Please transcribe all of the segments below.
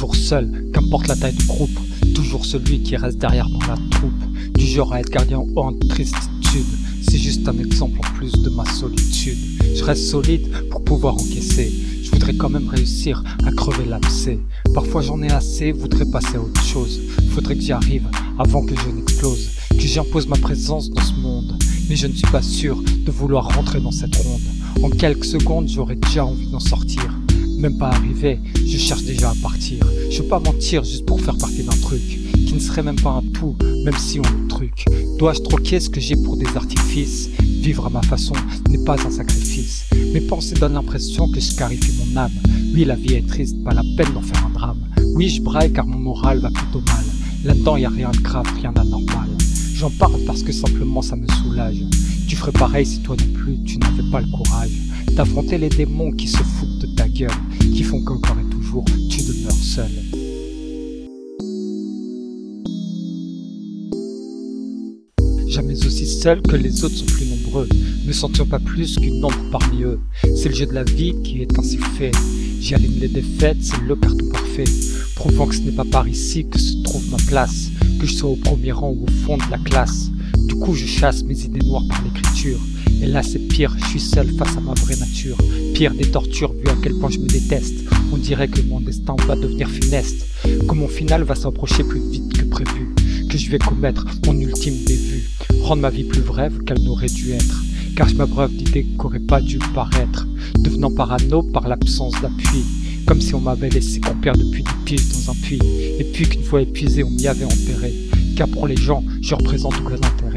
toujours seul, qu'importe la taille du groupe, toujours celui qui reste derrière dans la troupe, du genre à être gardien en tristitude. C'est juste un exemple en plus de ma solitude. Je reste solide pour pouvoir encaisser. Je voudrais quand même réussir à crever l'abcès. Parfois j'en ai assez, voudrais passer à autre chose. Faudrait que j'y arrive avant que je n'explose, que j'impose ma présence dans ce monde. Mais je ne suis pas sûr de vouloir rentrer dans cette ronde. En quelques secondes, j'aurais déjà envie d'en sortir. Même pas arrivé, je cherche déjà à partir. Je veux pas mentir juste pour faire partie d'un truc qui ne serait même pas un tout, même si on le truc. Dois-je troquer ce que j'ai pour des artifices? Vivre à ma façon n'est pas un sacrifice. Mes pensées donnent l'impression que je clarifie mon âme. Oui, la vie est triste, pas la peine d'en faire un drame. Oui, je braille car mon moral va plutôt mal. Là-dedans, y a rien de grave, rien d'anormal. J'en parle parce que simplement ça me soulage. Tu ferais pareil si toi non plus tu n'avais pas le courage d'affronter les démons qui se foutent de qui font qu'encore et toujours tu demeures seul. Jamais aussi seul que les autres sont plus nombreux, ne sentir pas plus qu'une ombre parmi eux. C'est le jeu de la vie qui est ainsi fait. J'y aligne les défaites, c'est le carton parfait, prouvant que ce n'est pas par ici que se trouve ma place, que je sois au premier rang ou au fond de la classe. Du coup, je chasse mes idées noires par l'écriture. Et là, c'est pire, je suis seul face à ma vraie nature. Pire des tortures, vu à quel point je me déteste. On dirait que mon destin va devenir funeste. Que mon final va s'approcher plus vite que prévu. Que je vais commettre mon ultime dévue. Rendre ma vie plus brève qu'elle n'aurait dû être. Car je m'abreuve d'idées qu'aurait pas dû paraître. Devenant parano par l'absence d'appui. Comme si on m'avait laissé couper depuis des piges dans un puits. Et puis qu'une fois épuisé, on m'y avait enterré. Car pour les gens, je représente aucun intérêt.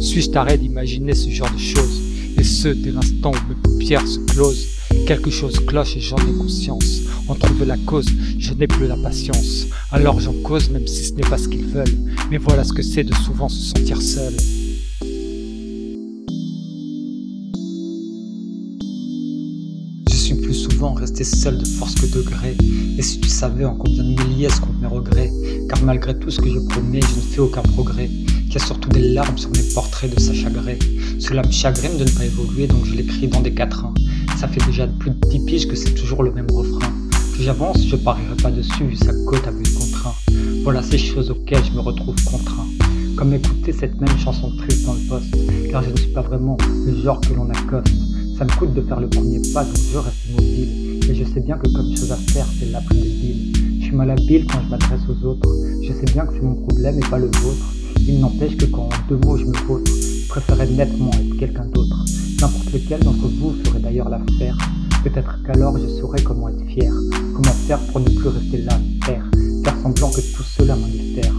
Suis-je taré d'imaginer ce genre de choses? Et ce, dès l'instant où mes paupières se closent Quelque chose cloche et j'en ai conscience. En trouver la cause, je n'ai plus la patience. Alors j'en cause même si ce n'est pas ce qu'ils veulent. Mais voilà ce que c'est de souvent se sentir seul. Resté seul de force que de gré. Et si tu savais en combien de milliers ce compte mes regrets, car malgré tout ce que je promets, je ne fais aucun progrès. Qu'il y a surtout des larmes sur mes portraits de Sacha Gray. Cela me chagrine de ne pas évoluer, donc je l'écris dans des quatrains. Ça fait déjà plus de 10 piges que c'est toujours le même refrain. Plus j'avance, je parierai pas dessus vu sa côte à but contraint. Voilà ces choses auxquelles je me retrouve contraint. Comme écouter cette même chanson triste dans le poste, car je ne suis pas vraiment le genre que l'on accoste. Ça me coûte de faire le premier pas, donc je reste immobile. Et je sais bien que comme chose à faire, c'est la plus débile. Je suis malhabile quand je m'adresse aux autres. Je sais bien que c'est mon problème et pas le vôtre. Il n'empêche que quand en deux mots je me vautre, je préférerais nettement être quelqu'un d'autre. N'importe lequel d'entre vous ferait d'ailleurs l'affaire. Peut-être qu'alors je saurais comment être fier, comment faire pour ne plus rester là, faire, faire semblant que tout cela m'indiffère.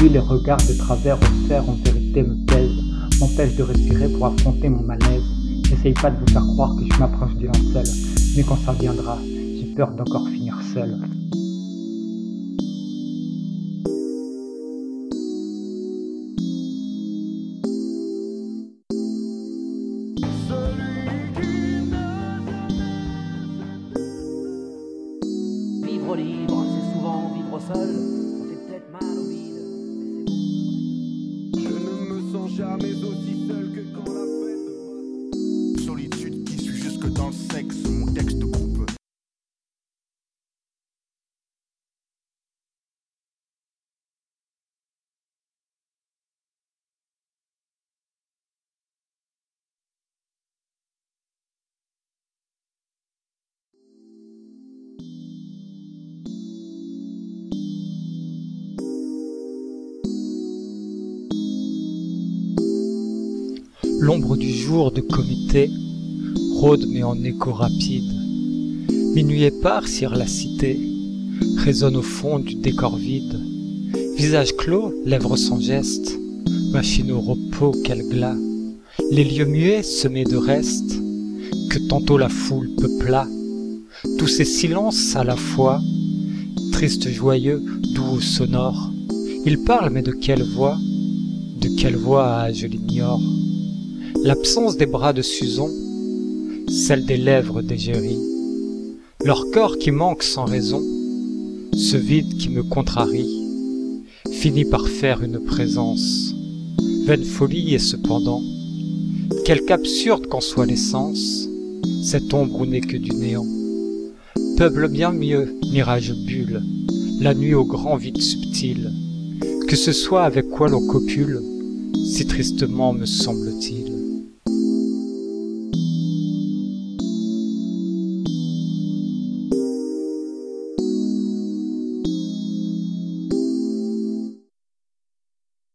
Oui, les regards de travers au fer en vérité me pèsent, m'empêchent de respirer pour affronter mon malaise. J'essaye pas de vous faire croire que je m'approche du linceul, mais quand ça viendra, j'ai peur d'encore finir seul. Vivre libre, c'est souvent vivre seul. Ça fait peut-être mal au vide, mais c'est bon. Je ne me sens jamais aussi L'ombre du jour de comité rôde mais en écho rapide. Minuit épars sur la cité résonne au fond du décor vide. Visage clos, lèvres sans geste, machine au repos quel glas. Les lieux muets semés de restes que tantôt la foule peupla. Tous ces silences à la fois, tristes, joyeux, doux ou sonores. Ils parlent mais de quelle voix? De quelle voix? Ah, je l'ignore. L'absence des bras de Suzon, celle des lèvres d'Égérie, leur corps qui manque sans raison, ce vide qui me contrarie, finit par faire une présence. Vaine folie et cependant, quelque absurde qu'en soit l'essence, cette ombre où n'est que du néant. Peuple bien mieux, mirage bulle, la nuit au grand vide subtil, que ce soit avec quoi l'on copule, si tristement me semble-t-il.